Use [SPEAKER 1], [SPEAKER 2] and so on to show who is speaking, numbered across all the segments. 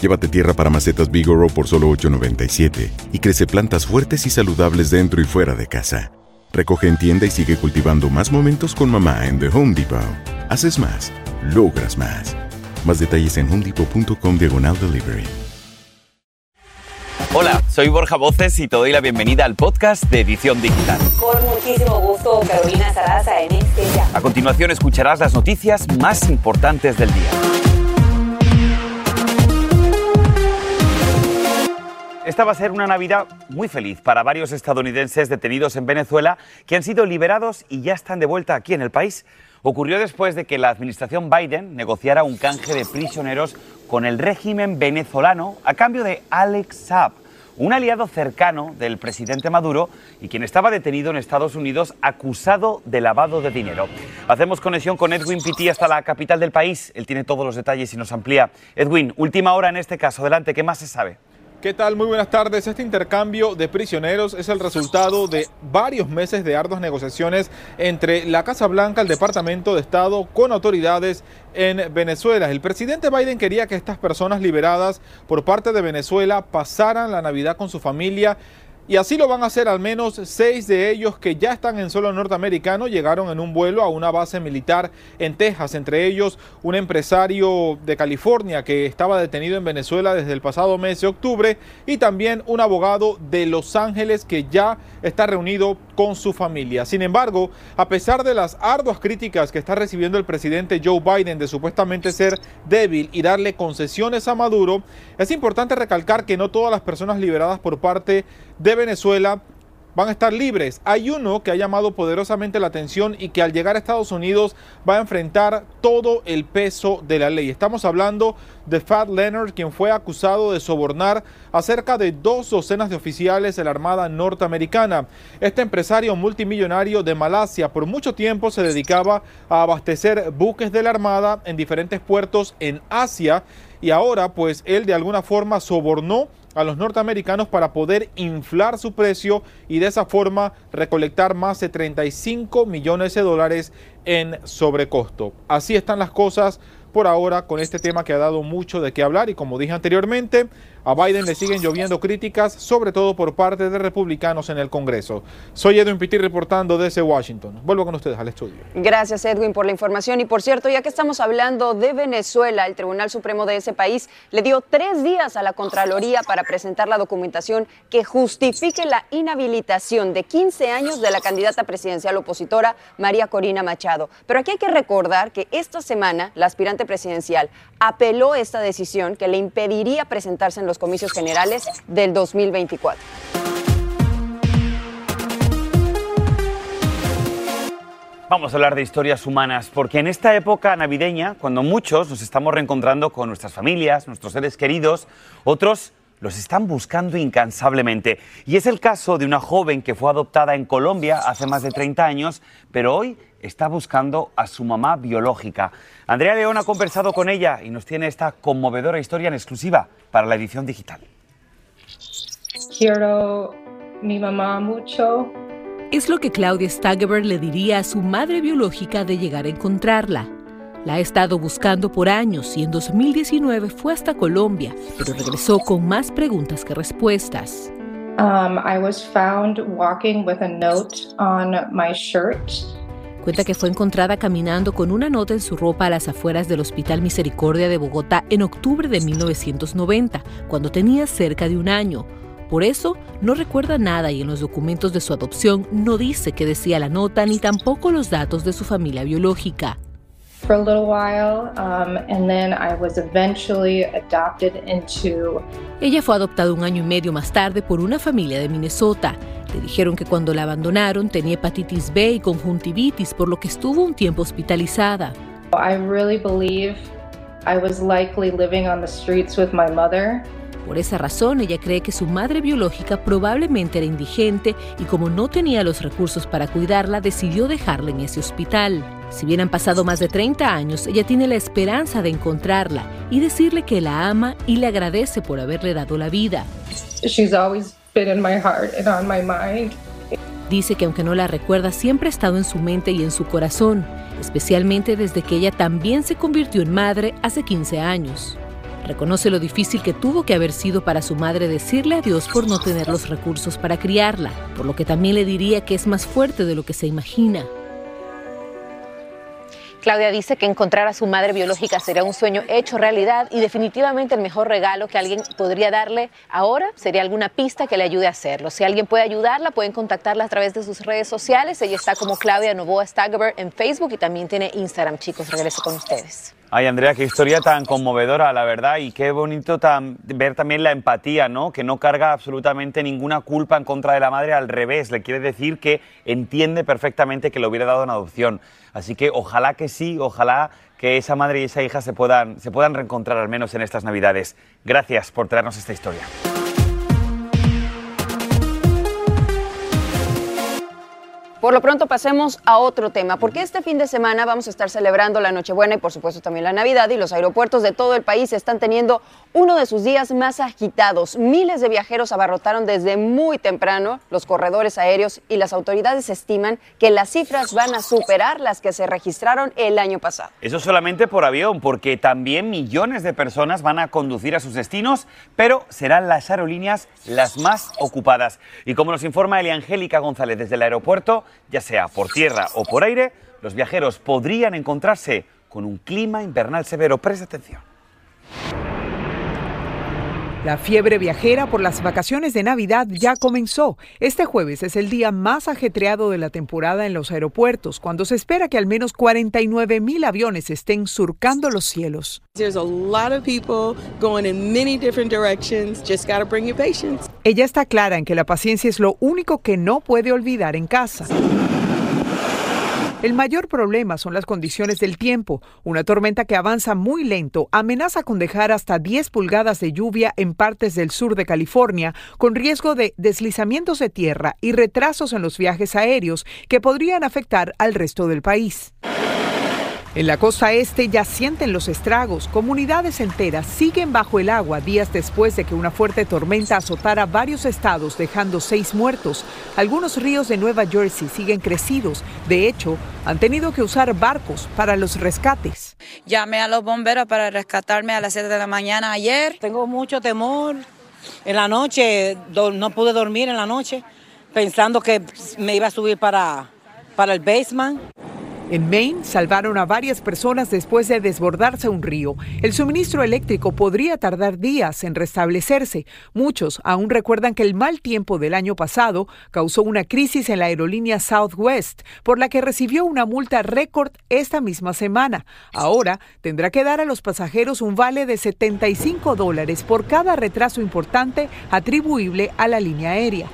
[SPEAKER 1] Llévate tierra para macetas Bigoro por solo $8.97 y crece plantas fuertes y saludables dentro y fuera de casa. Recoge en tienda y sigue cultivando más momentos con mamá en The Home Depot. Haces más, logras más. Más detalles en homedepot.com diagonal delivery.
[SPEAKER 2] Hola, soy Borja Voces y te doy la bienvenida al podcast de Edición Digital.
[SPEAKER 3] Con muchísimo gusto, Carolina Sarasa en este ya.
[SPEAKER 2] A continuación escucharás las noticias más importantes del día. Esta va a ser una Navidad muy feliz para varios estadounidenses detenidos en Venezuela que han sido liberados y ya están de vuelta aquí en el país. Ocurrió después de que la administración Biden negociara un canje de prisioneros con el régimen venezolano a cambio de Alex Saab, un aliado cercano del presidente Maduro y quien estaba detenido en Estados Unidos acusado de lavado de dinero. Hacemos conexión con Edwin Pitti hasta la capital del país. Él tiene todos los detalles y nos amplía. Edwin, última hora en este caso. Adelante, ¿qué más se sabe?
[SPEAKER 4] ¿Qué tal? Muy buenas tardes. Este intercambio de prisioneros es el resultado de varios meses de arduas negociaciones entre la Casa Blanca, el Departamento de Estado, con autoridades en Venezuela. El presidente Biden quería que estas personas liberadas por parte de Venezuela pasaran la Navidad con su familia y así lo van a hacer al menos seis de ellos que ya están en suelo norteamericano. Llegaron en un vuelo a una base militar en Texas, entre ellos un empresario de California que estaba detenido en Venezuela desde el pasado mes de octubre y también un abogado de Los Ángeles que ya está reunido con su familia. Sin embargo, a pesar de las arduas críticas que está recibiendo el presidente Joe Biden de supuestamente ser débil y darle concesiones a Maduro, es importante recalcar que no todas las personas liberadas por parte de Venezuela van a estar libres. Hay uno que ha llamado poderosamente la atención y que al llegar a Estados Unidos va a enfrentar todo el peso de la ley. Estamos hablando de Fat Leonard, quien fue acusado de sobornar a cerca de dos docenas de oficiales de la Armada norteamericana. Este empresario multimillonario de Malasia por mucho tiempo se dedicaba a abastecer buques de la Armada en diferentes puertos en Asia y ahora pues él de alguna forma sobornó a los norteamericanos para poder inflar su precio y de esa forma recolectar más de 35 millones de dólares en sobrecosto. Así están las cosas por ahora con este tema que ha dado mucho de qué hablar y como dije anteriormente, a Biden le siguen lloviendo críticas, sobre todo por parte de republicanos en el Congreso. Soy Edwin Pitti reportando desde Washington. Vuelvo con ustedes al estudio.
[SPEAKER 5] Gracias Edwin por la información. Y por cierto, ya que estamos hablando de Venezuela, el Tribunal Supremo de ese país le dio tres días a la Contraloría para presentar la documentación que justifique la inhabilitación de 15 años de la candidata presidencial opositora María Corina Machado. Pero aquí hay que recordar que esta semana la aspirante presidencial apeló esta decisión que le impediría presentarse en los comicios generales del 2024.
[SPEAKER 2] Vamos a hablar de historias humanas, porque en esta época navideña, cuando muchos nos estamos reencontrando con nuestras familias, nuestros seres queridos, otros los están buscando incansablemente. Y es el caso de una joven que fue adoptada en Colombia hace más de 30 años, pero hoy está buscando a su mamá biológica. Andrea León ha conversado con ella y nos tiene esta conmovedora historia en exclusiva para la edición digital.
[SPEAKER 6] Quiero mi mamá mucho.
[SPEAKER 7] Es lo que Claudia Stageber le diría a su madre biológica de llegar a encontrarla. La ha estado buscando por años y en 2019 fue hasta Colombia, pero regresó con más preguntas que respuestas.
[SPEAKER 6] Um, I was found walking with a note on my shirt.
[SPEAKER 7] Cuenta que fue encontrada caminando con una nota en su ropa a las afueras del Hospital Misericordia de Bogotá en octubre de 1990, cuando tenía cerca de un año. Por eso no recuerda nada y en los documentos de su adopción no dice qué decía la nota ni tampoco los datos de su familia biológica.
[SPEAKER 6] For a little while, um, and then I was eventually adopted into.
[SPEAKER 7] Ella fue adoptada un año y medio más tarde por una familia de Minnesota. Le dijeron que cuando la abandonaron tenía hepatitis B y conjuntivitis, por lo que estuvo un tiempo hospitalizada.
[SPEAKER 6] I really believe I was likely living on the streets with my mother.
[SPEAKER 7] Por esa razón, ella cree que su madre biológica probablemente era indigente y como no tenía los recursos para cuidarla, decidió dejarla en ese hospital. Si bien han pasado más de 30 años, ella tiene la esperanza de encontrarla y decirle que la ama y le agradece por haberle dado la vida. Dice que aunque no la recuerda, siempre ha estado en su mente y en su corazón, especialmente desde que ella también se convirtió en madre hace 15 años. Reconoce lo difícil que tuvo que haber sido para su madre decirle adiós por no tener los recursos para criarla, por lo que también le diría que es más fuerte de lo que se imagina.
[SPEAKER 8] Claudia dice que encontrar a su madre biológica será un sueño hecho realidad y definitivamente el mejor regalo que alguien podría darle ahora sería alguna pista que le ayude a hacerlo. Si alguien puede ayudarla, pueden contactarla a través de sus redes sociales. Ella está como Claudia Novoa Stagberg en Facebook y también tiene Instagram. Chicos, regreso con ustedes.
[SPEAKER 2] Ay, Andrea, qué historia tan conmovedora, la verdad, y qué bonito ver también la empatía, ¿no? Que no carga absolutamente ninguna culpa en contra de la madre, al revés, le quiere decir que entiende perfectamente que le hubiera dado en adopción. Así que ojalá que sí, ojalá que esa madre y esa hija se puedan, se puedan reencontrar al menos en estas Navidades. Gracias por traernos esta historia.
[SPEAKER 5] Por lo pronto pasemos a otro tema, porque este fin de semana vamos a estar celebrando la Nochebuena y por supuesto también la Navidad y los aeropuertos de todo el país están teniendo uno de sus días más agitados. Miles de viajeros abarrotaron desde muy temprano los corredores aéreos y las autoridades estiman que las cifras van a superar las que se registraron el año pasado.
[SPEAKER 2] Eso solamente por avión, porque también millones de personas van a conducir a sus destinos, pero serán las aerolíneas las más ocupadas. Y como nos informa Eliangélica González desde el aeropuerto, ya sea por tierra o por aire, los viajeros podrían encontrarse con un clima invernal severo. Presta atención.
[SPEAKER 9] La fiebre viajera por las vacaciones de Navidad ya comenzó. Este jueves es el día más ajetreado de la temporada en los aeropuertos, cuando se espera que al menos 49 mil aviones estén surcando los cielos. Ella está clara en que la paciencia es lo único que no puede olvidar en casa. El mayor problema son las condiciones del tiempo. Una tormenta que avanza muy lento amenaza con dejar hasta 10 pulgadas de lluvia en partes del sur de California, con riesgo de deslizamientos de tierra y retrasos en los viajes aéreos que podrían afectar al resto del país. En la costa este ya sienten los estragos. Comunidades enteras siguen bajo el agua días después de que una fuerte tormenta azotara varios estados, dejando seis muertos. Algunos ríos de Nueva Jersey siguen crecidos. De hecho, han tenido que usar barcos para los rescates.
[SPEAKER 10] Llamé a los bomberos para rescatarme a las 7 de la mañana ayer.
[SPEAKER 11] Tengo mucho temor. En la noche no pude dormir en la noche pensando que me iba a subir para, para el basement.
[SPEAKER 9] En Maine salvaron a varias personas después de desbordarse un río. El suministro eléctrico podría tardar días en restablecerse. Muchos aún recuerdan que el mal tiempo del año pasado causó una crisis en la aerolínea Southwest, por la que recibió una multa récord esta misma semana. Ahora tendrá que dar a los pasajeros un vale de 75 dólares por cada retraso importante atribuible a la línea aérea.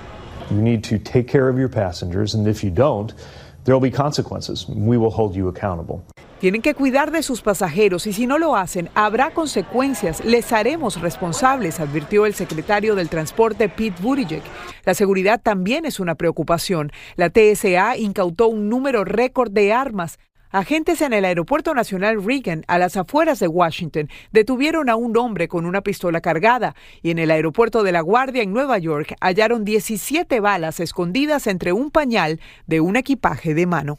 [SPEAKER 12] You need to take care of your passengers, and if you don't, There will be consequences. We will hold you accountable.
[SPEAKER 9] Tienen que cuidar de sus pasajeros y si no lo hacen, habrá consecuencias. Les haremos responsables, advirtió el secretario del Transporte Pete Buttigieg. La seguridad también es una preocupación. La TSA incautó un número récord de armas. Agentes en el Aeropuerto Nacional Reagan, a las afueras de Washington, detuvieron a un hombre con una pistola cargada y en el Aeropuerto de La Guardia en Nueva York hallaron 17 balas escondidas entre un pañal de un equipaje de mano.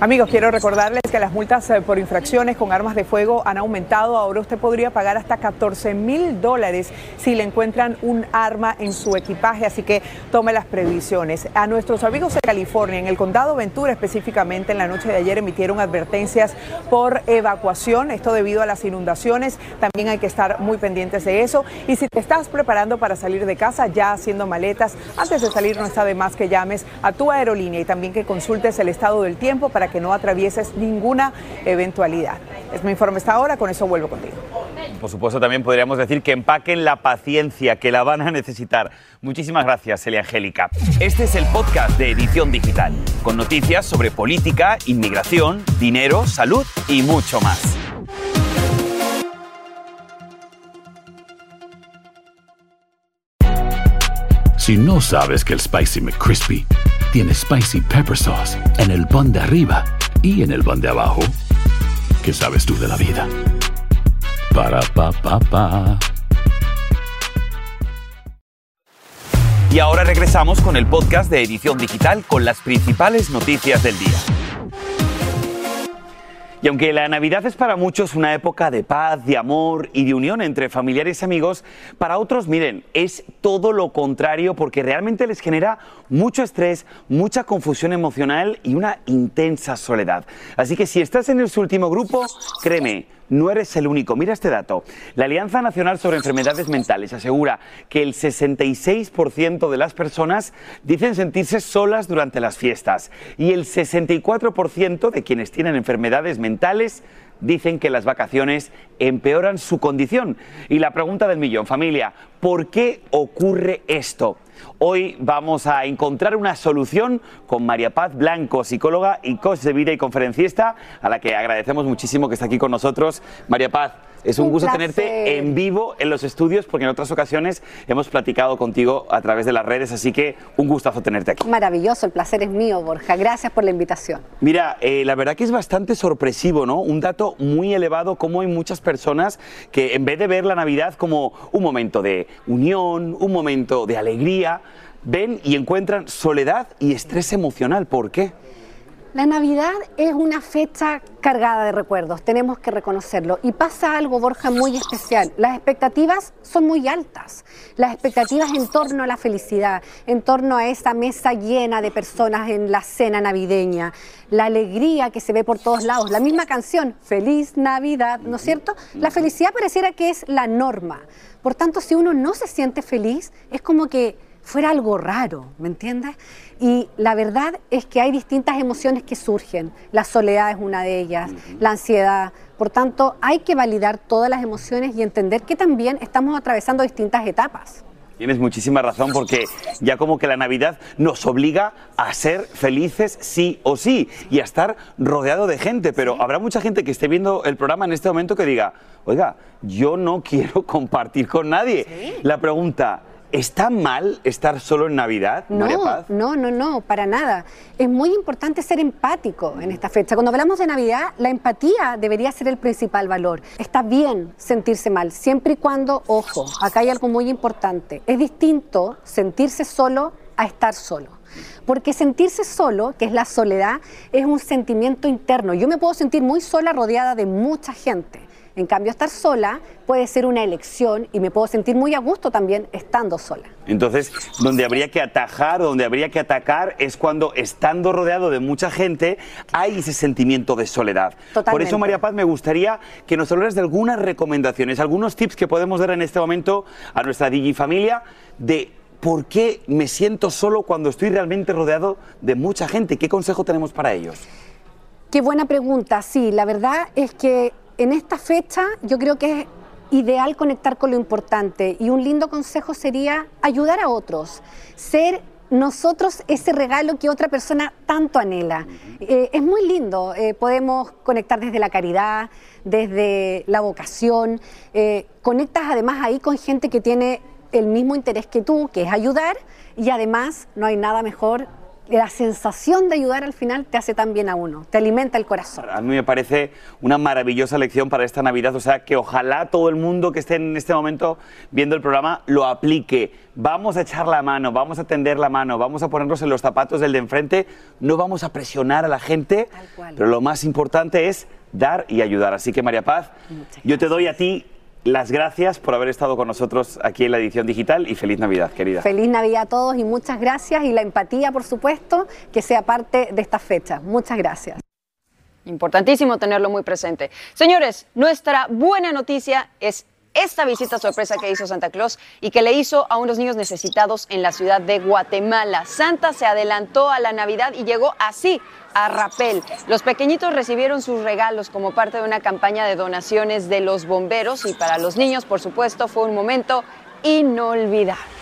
[SPEAKER 9] Amigos, quiero recordarles que las multas eh, por infracciones con armas de fuego han aumentado. Ahora usted podría pagar hasta 14 mil dólares si le encuentran un arma en su equipaje, así que tome las previsiones. A nuestros amigos de California, en el condado Ventura específicamente, en la noche de ayer emitieron advertencias por evacuación, esto debido a las inundaciones. También hay que estar muy pendientes de eso. Y si te estás preparando para salir de casa, ya haciendo maletas, antes de salir no está de más que llames a tu aerolínea y también que consultes el estado del tiempo para que no atravieses ninguna eventualidad. Es mi informe hasta ahora, con eso vuelvo contigo.
[SPEAKER 2] Por supuesto, también podríamos decir que empaquen la paciencia, que la van a necesitar. Muchísimas gracias, Elia Angélica. Este es el podcast de Edición Digital, con noticias sobre política, inmigración, dinero, salud y mucho más.
[SPEAKER 13] Si no sabes que el Spicy McCrispy tiene Spicy Pepper Sauce en el pan de arriba y en el pan de abajo, ¿qué sabes tú de la vida? Para, pa, pa, pa.
[SPEAKER 2] Y ahora regresamos con el podcast de Edición Digital con las principales noticias del día. Y aunque la Navidad es para muchos una época de paz, de amor y de unión entre familiares y amigos, para otros, miren, es todo lo contrario porque realmente les genera mucho estrés, mucha confusión emocional y una intensa soledad. Así que si estás en ese último grupo, créeme, no eres el único. Mira este dato. La Alianza Nacional sobre Enfermedades Mentales asegura que el 66% de las personas dicen sentirse solas durante las fiestas y el 64% de quienes tienen enfermedades mentales dicen que las vacaciones empeoran su condición. Y la pregunta del millón, familia, ¿por qué ocurre esto? Hoy vamos a encontrar una solución con María Paz Blanco, psicóloga y coach de vida y conferencista, a la que agradecemos muchísimo que está aquí con nosotros. María Paz, es un,
[SPEAKER 14] Un
[SPEAKER 2] gusto
[SPEAKER 14] placer.
[SPEAKER 2] tenerte en vivo en los estudios, porque en otras ocasiones hemos platicado contigo a través de las redes, así que un gustazo tenerte aquí.
[SPEAKER 14] Maravilloso, el placer es mío, Borja. Gracias por la invitación.
[SPEAKER 2] Mira, eh, la verdad que es bastante sorpresivo, ¿no? Un dato muy elevado, como hay muchas personas que en vez de ver la Navidad como un momento de unión, un momento de alegría, ven y encuentran soledad y estrés emocional. ¿Por qué?
[SPEAKER 14] La Navidad es una fecha cargada de recuerdos, tenemos que reconocerlo. Y pasa algo, Borja, muy especial. Las expectativas son muy altas. Las expectativas en torno a la felicidad, en torno a esa mesa llena de personas en la cena navideña, la alegría que se ve por todos lados, la misma canción, Feliz Navidad, ¿no es cierto? La felicidad pareciera que es la norma. Por tanto, si uno no se siente feliz, es como que fuera algo raro, ¿me entiendes? Y la verdad es que hay distintas emociones que surgen. La soledad es una de ellas, la ansiedad. Por tanto, hay que validar todas las emociones y entender que también estamos atravesando distintas etapas.
[SPEAKER 2] Tienes muchísima razón porque ya como que la Navidad nos obliga a ser felices sí o sí y a estar rodeado de gente, pero habrá mucha gente que esté viendo el programa en este momento que diga, oiga, yo no quiero compartir con nadie. La pregunta, ¿está mal estar solo en Navidad, María
[SPEAKER 14] No,
[SPEAKER 2] Paz?
[SPEAKER 14] no, no, no, para nada. Es muy importante ser empático en esta fecha. Cuando hablamos de Navidad, la empatía debería ser el principal valor. Está bien sentirse mal, siempre y cuando, ojo, acá hay algo muy importante. Es distinto sentirse solo a estar solo. Porque sentirse solo, que es la soledad, es un sentimiento interno. Yo me puedo sentir muy sola rodeada de mucha gente. En cambio, estar sola puede ser una elección y me puedo sentir muy a gusto también estando sola.
[SPEAKER 2] Entonces, donde habría que atajar, donde habría que atacar es cuando estando rodeado de mucha gente hay ese sentimiento de soledad. Por
[SPEAKER 14] Totalmente.
[SPEAKER 2] eso, María Paz, me gustaría que nos hablaras de algunas recomendaciones, algunos tips que podemos dar en este momento a nuestra digifamilia de por qué me siento solo cuando estoy realmente rodeado de mucha gente. ¿Qué consejo tenemos para ellos?
[SPEAKER 14] Qué buena pregunta. Sí, la verdad es que en esta fecha yo creo que es ideal conectar con lo importante y un lindo consejo sería ayudar a otros, ser nosotros ese regalo que otra persona tanto anhela. Eh, es muy lindo, eh, podemos conectar desde la caridad, desde la vocación, eh, conectas además ahí con gente que tiene el mismo interés que tú, que es ayudar, y además no hay nada mejor, la sensación de ayudar al final te hace tan bien a uno, te alimenta el corazón.
[SPEAKER 2] A mí me parece una maravillosa lección para esta Navidad, o sea, que ojalá todo el mundo que esté en este momento viendo el programa lo aplique. Vamos a echar la mano, vamos a tender la mano, vamos a ponernos en los zapatos del de enfrente, no vamos a presionar a la gente, pero lo más importante es dar y ayudar. Así que María Paz, yo te doy a ti las gracias por haber estado con nosotros aquí en la edición digital y feliz Navidad, querida.
[SPEAKER 14] Feliz Navidad a todos y muchas gracias y la empatía, por supuesto, que sea parte de esta fecha. Muchas gracias.
[SPEAKER 5] Importantísimo tenerlo muy presente. Señores, nuestra buena noticia es esta visita sorpresa que hizo Santa Claus y que le hizo a unos niños necesitados en la ciudad de Guatemala. Santa se adelantó a la Navidad y llegó así a Rapel. Los pequeñitos recibieron sus regalos como parte de una campaña de donaciones de los bomberos y para los niños, por supuesto, fue un momento inolvidable.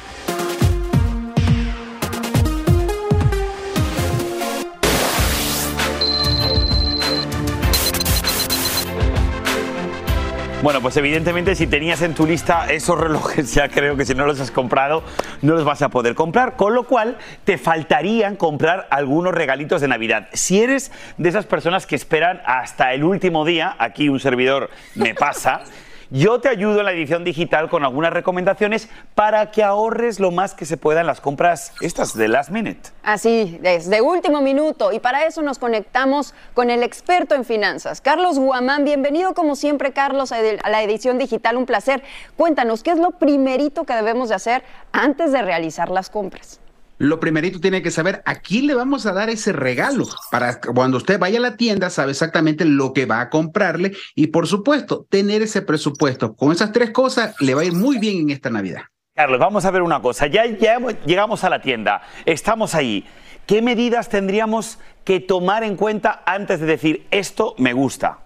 [SPEAKER 2] Bueno, pues evidentemente si tenías en tu lista esos relojes, ya creo que si no los has comprado, no los vas a poder comprar, con lo cual te faltarían comprar algunos regalitos de Navidad. Si eres de esas personas que esperan hasta el último día, aquí un servidor me pasa, yo te ayudo en la edición digital con algunas recomendaciones para que ahorres lo más que se pueda en las compras estas de last minute.
[SPEAKER 5] Así, desde último minuto. Y para eso nos conectamos con el experto en finanzas, Carlos Guamán. Bienvenido como siempre, Carlos, a la edición digital. Un placer. Cuéntanos, ¿qué es lo primerito que debemos de hacer antes de realizar las compras?
[SPEAKER 15] Lo primerito tiene que saber a quién le vamos a dar ese regalo. Para cuando usted vaya a la tienda, sabe exactamente lo que va a comprarle y por supuesto, tener ese presupuesto. Con esas tres cosas le va a ir muy bien en esta Navidad.
[SPEAKER 2] Carlos, vamos a ver una cosa. Ya, ya llegamos a la tienda, estamos ahí. ¿Qué medidas tendríamos que tomar en cuenta antes de decir esto me gusta?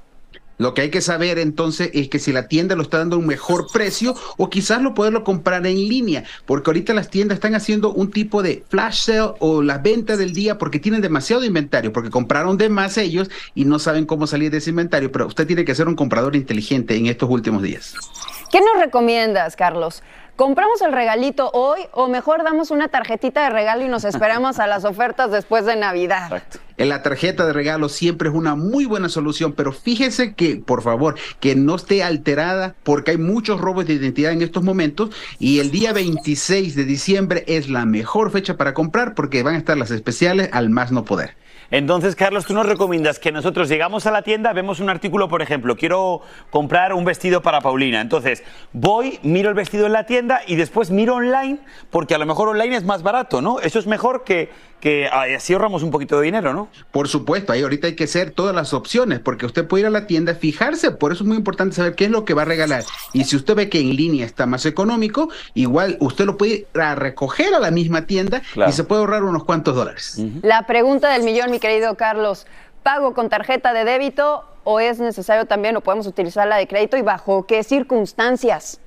[SPEAKER 15] Lo que hay que saber entonces es que si la tienda lo está dando a un mejor precio o quizás lo poderlo comprar en línea, porque ahorita las tiendas están haciendo un tipo de flash sale o la venta del día porque tienen demasiado inventario, porque compraron de más ellos y no saben cómo salir de ese inventario, pero usted tiene que ser un comprador inteligente en estos últimos días.
[SPEAKER 5] ¿Qué nos recomiendas, Carlos? ¿Compramos el regalito hoy o mejor damos una tarjetita de regalo y nos esperamos a las ofertas después de Navidad?
[SPEAKER 15] En la tarjeta de regalo siempre es una muy buena solución, pero fíjese que, por favor, que no esté alterada porque hay muchos robos de identidad en estos momentos y el día 26 de diciembre es la mejor fecha para comprar porque van a estar las especiales al más no poder.
[SPEAKER 2] Entonces, Carlos, tú nos recomiendas que nosotros llegamos a la tienda, vemos un artículo, por ejemplo, quiero comprar un vestido para Paulina. Entonces, voy, miro el vestido en la tienda y después miro online, porque a lo mejor online es más barato, ¿no? Eso es mejor que, que así ahorramos un poquito de dinero, ¿no?
[SPEAKER 15] Por supuesto, ahí ahorita hay que hacer todas las opciones, porque usted puede ir a la tienda, fijarse, por eso es muy importante saber qué es lo que va a regalar. Y si usted ve que en línea está más económico, igual usted lo puede ir a recoger a la misma tienda y se puede ahorrar unos cuantos dólares.
[SPEAKER 5] La pregunta del millón, mi querido Carlos, ¿pago con tarjeta de débito o es necesario también o podemos utilizar la de crédito y bajo qué circunstancias?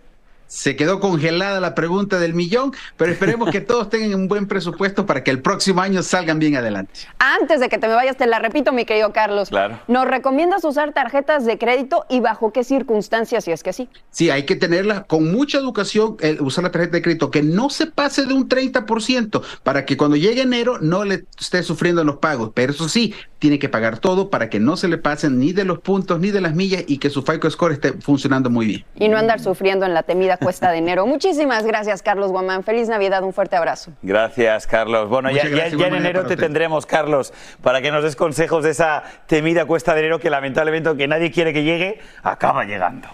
[SPEAKER 15] Se quedó congelada la pregunta del millón, pero esperemos que todos tengan un buen presupuesto para que el próximo año salgan bien adelante.
[SPEAKER 5] Antes de que te me vayas, te la repito, mi querido Carlos.
[SPEAKER 2] Claro.
[SPEAKER 5] ¿Nos recomiendas usar tarjetas de crédito y bajo qué circunstancias, si es que sí?
[SPEAKER 15] Sí, hay que tenerla con mucha educación, usar la tarjeta de crédito, que no se pase de un 30% para que cuando llegue enero no le esté sufriendo los pagos. Pero eso sí, tiene que pagar todo para que no se le pasen ni de los puntos ni de las millas y que su FICO Score esté funcionando muy bien.
[SPEAKER 5] Y no andar sufriendo en la temida cuesta de enero. Muchísimas gracias, Carlos Guamán. Feliz Navidad, un fuerte abrazo.
[SPEAKER 2] Gracias, Carlos. Bueno, ya, en enero te tendremos, Carlos, para que nos des consejos de esa temida cuesta de enero que lamentablemente, aunque nadie quiere que llegue, acaba llegando.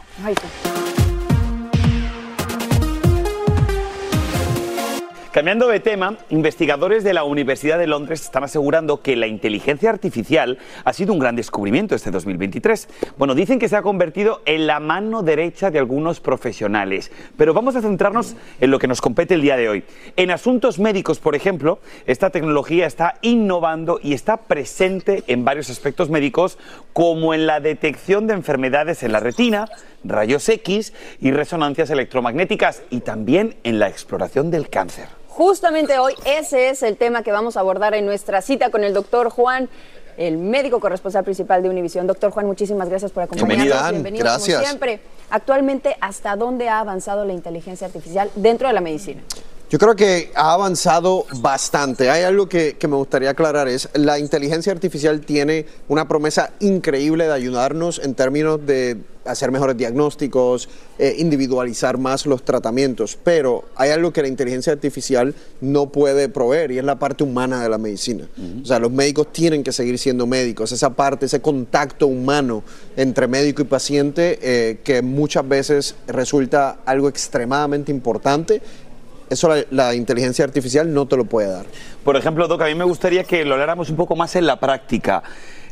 [SPEAKER 2] Cambiando de tema, investigadores de la Universidad de Londres están asegurando que la inteligencia artificial ha sido un gran descubrimiento este 2023. Bueno, dicen que se ha convertido en la mano derecha de algunos profesionales, pero vamos a centrarnos en lo que nos compete el día de hoy. En asuntos médicos, por ejemplo, esta tecnología está innovando y está presente en varios aspectos médicos, como en la detección de enfermedades en la retina, rayos X y resonancias electromagnéticas y también en la exploración del cáncer.
[SPEAKER 5] Justamente hoy ese es el tema que vamos a abordar en nuestra cita con el doctor Juan el médico corresponsal principal de Univisión. Doctor Juan, muchísimas gracias por acompañarnos.
[SPEAKER 16] Bienvenido, gracias.
[SPEAKER 5] como siempre. Actualmente, ¿hasta dónde ha avanzado la inteligencia artificial dentro de la medicina?
[SPEAKER 16] Yo creo que ha avanzado bastante. Hay algo que, que, me gustaría aclarar, es la inteligencia artificial tiene una promesa increíble de ayudarnos en términos de hacer mejores diagnósticos, eh, individualizar más los tratamientos, pero hay algo que la inteligencia artificial no puede proveer y es la parte humana de la medicina. O sea, los médicos tienen que seguir siendo médicos, esa parte, ese contacto humano entre médico y paciente eh, que muchas veces resulta algo extremadamente importante eso la, inteligencia artificial no te lo puede dar.
[SPEAKER 2] Por ejemplo, Doc, a mí me gustaría que lo habláramos un poco más en la práctica.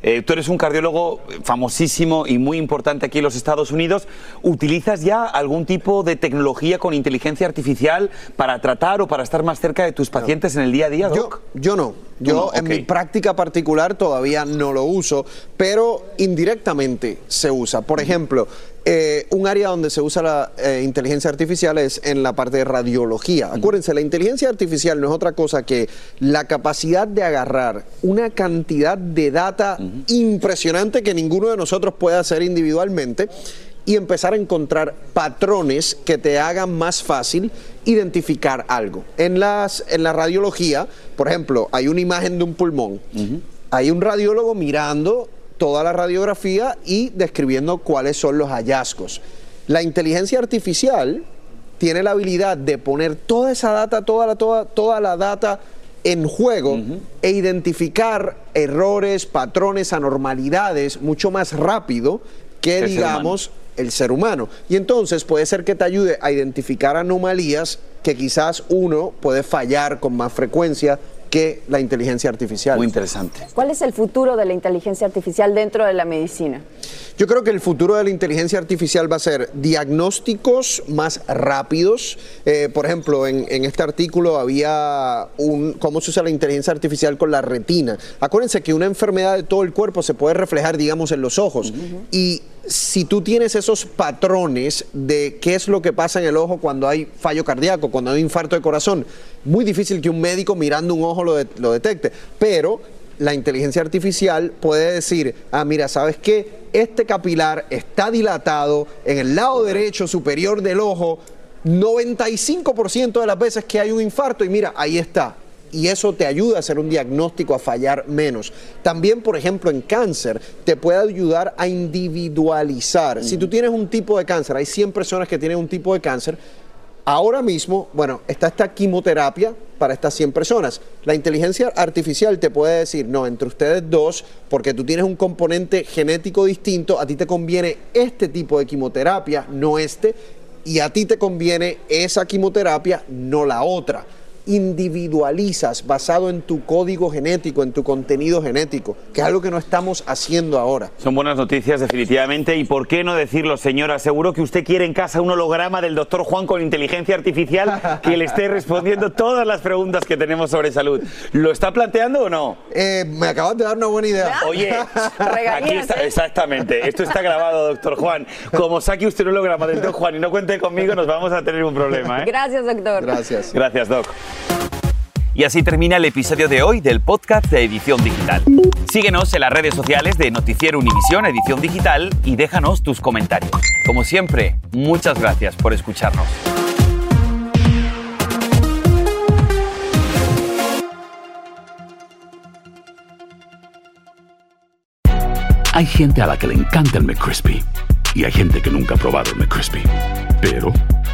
[SPEAKER 2] Eh, tú eres un cardiólogo famosísimo y muy importante aquí en los Estados Unidos. ¿Utilizas ya algún tipo de tecnología con inteligencia artificial para tratar o para estar más cerca de tus pacientes en el día a día,
[SPEAKER 16] Doc? Yo, no. Yo en mi práctica particular todavía no lo uso, pero indirectamente se usa. Por ejemplo, eh, un área donde se usa la eh, inteligencia artificial es en la parte de radiología. Acuérdense, la inteligencia artificial no es otra cosa que la capacidad de agarrar una cantidad de data impresionante que ninguno de nosotros puede hacer individualmente y empezar a encontrar patrones que te hagan más fácil identificar algo. En, las, en la radiología, por ejemplo, hay una imagen de un pulmón. Hay un radiólogo mirando toda la radiografía y describiendo cuáles son los hallazgos. La inteligencia artificial tiene la habilidad de poner toda esa data, toda la, toda, toda la data en juego e identificar errores, patrones, anormalidades mucho más rápido que,
[SPEAKER 2] El ser
[SPEAKER 16] digamos, el ser humano. Y entonces puede ser que te ayude a identificar anomalías que quizás uno puede fallar con más frecuencia que la inteligencia artificial.
[SPEAKER 2] Muy interesante.
[SPEAKER 5] ¿Cuál es el futuro de la inteligencia artificial dentro de la medicina?
[SPEAKER 16] Yo creo que el futuro de la inteligencia artificial va a ser diagnósticos más rápidos. Eh, por ejemplo, en, en este artículo había un cómo se usa la inteligencia artificial con la retina. Acuérdense que una enfermedad de todo el cuerpo se puede reflejar, digamos, en los ojos. Y si tú tienes esos patrones de qué es lo que pasa en el ojo cuando hay fallo cardíaco, cuando hay infarto de corazón, muy difícil que un médico mirando un ojo lo, de- lo detecte. Pero la inteligencia artificial puede decir, ah, mira, ¿sabes qué? Este capilar está dilatado en el lado derecho superior del ojo 95% de las veces que hay un infarto y mira, ahí está. Y eso te ayuda a hacer un diagnóstico, a fallar menos. También, por ejemplo, en cáncer, te puede ayudar a individualizar. Si tú tienes un tipo de cáncer, hay 100 personas que tienen un tipo de cáncer, Ahora mismo, bueno, está esta quimioterapia para estas 100 personas. La inteligencia artificial te puede decir, no, entre ustedes dos, porque tú tienes un componente genético distinto, a ti te conviene este tipo de quimioterapia, no este, y a ti te conviene esa quimioterapia, no la otra. Individualizas basado en tu código genético, en tu contenido genético, que es algo que no estamos haciendo ahora.
[SPEAKER 2] Son buenas noticias, definitivamente. ¿Y por qué no decirlo, señora? Seguro que usted quiere en casa un holograma del doctor Juan con inteligencia artificial que le esté respondiendo todas las preguntas que tenemos sobre salud. ¿Lo está planteando o no?
[SPEAKER 16] Eh, me acabas de dar una buena idea.
[SPEAKER 2] Oye, aquí está, exactamente. Esto está grabado, doctor Juan. Como saque usted un holograma del doctor Juan y no cuente conmigo, nos vamos a tener un problema. ¿eh?
[SPEAKER 5] Gracias, doctor.
[SPEAKER 16] Gracias.
[SPEAKER 2] Gracias, Doc. Y así termina el episodio de hoy del podcast de Edición Digital. Síguenos en las redes sociales de Noticiero Univisión Edición Digital y déjanos tus comentarios. Como siempre, muchas gracias por escucharnos.
[SPEAKER 13] Hay gente a la que le encanta el McCrispy y hay gente que nunca ha probado el McCrispy. Pero